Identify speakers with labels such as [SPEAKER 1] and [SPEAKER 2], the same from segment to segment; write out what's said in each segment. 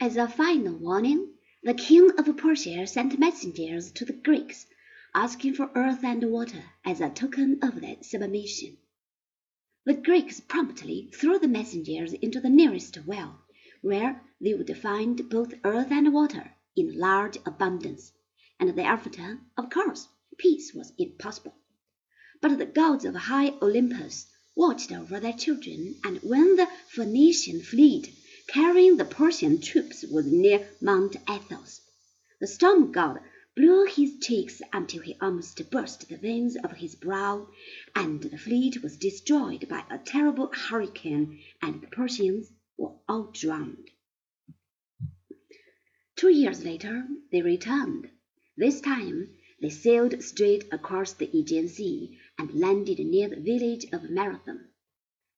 [SPEAKER 1] As a final warning, the King of Persia sent messengers to the Greeks, asking for earth and water as a token of their submission. The Greeks promptly threw the messengers into the nearest well, where they would find both earth and water in large abundance, and thereafter, of course, peace was impossible. But the gods of high Olympus watched over their children, and when the Phoenician fleet carrying the Persian troops was near Mount Athos, the storm god blew his cheeks until he almost burst the veins of his brow, and the fleet was destroyed by a terrible hurricane, and the Persians were all drowned. Two years later they returned. This time they sailed straight across the Aegean Sea and landed near the village of Marathon.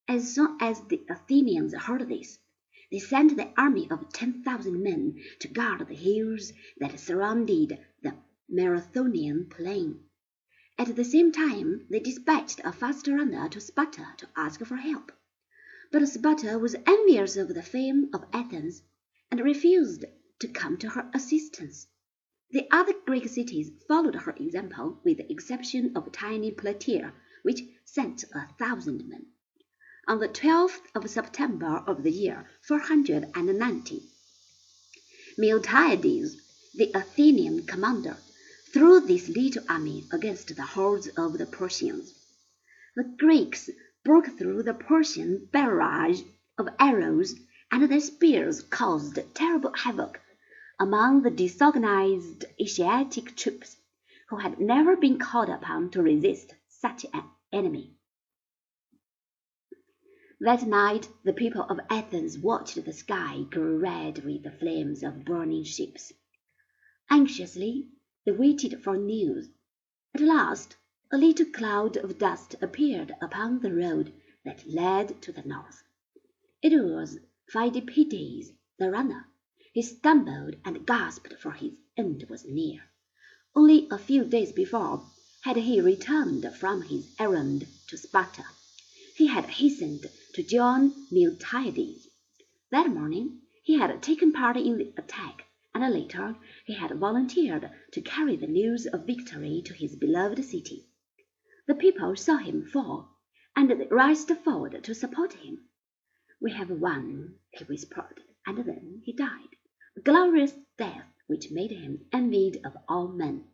[SPEAKER 1] As soon as the Athenians heard this, they sent their army of ten thousand men to guard the hills that surrounded the Marathonian plain. At the same time they dispatched a fast runner to Sparta to ask for help. But Sparta was envious of the fame of Athens, and refused to come to her assistance. The other Greek cities followed her example with the exception of tiny Plataea, which sent a thousand men. On the 12th of September of the year 490, Miltiades, the Athenian commander, threw this little army against the hordes of the Persians. The Greeks broke through the Persian barrage of arrows, and their spears caused terrible havoc among the disorganized Asiatic troops, who had never been called upon to resist such an enemy. That night the people of Athens watched the sky grow red with the flames of burning ships. Anxiously they waited for news. At last a little cloud of dust appeared upon the road that led to the north. It was Phidippides, the runner. He stumbled and gasped, for his end was near. Only a few days before had he returned from his errand to Sparta. He had hastened to join Miltiades. That morning he had taken part in the attack, and later he had volunteered to carry the news of victory to his beloved city. The people saw him fall, and they rushed forward to support him. We have won, he whispered, and then he died a glorious death which made him envied of all men.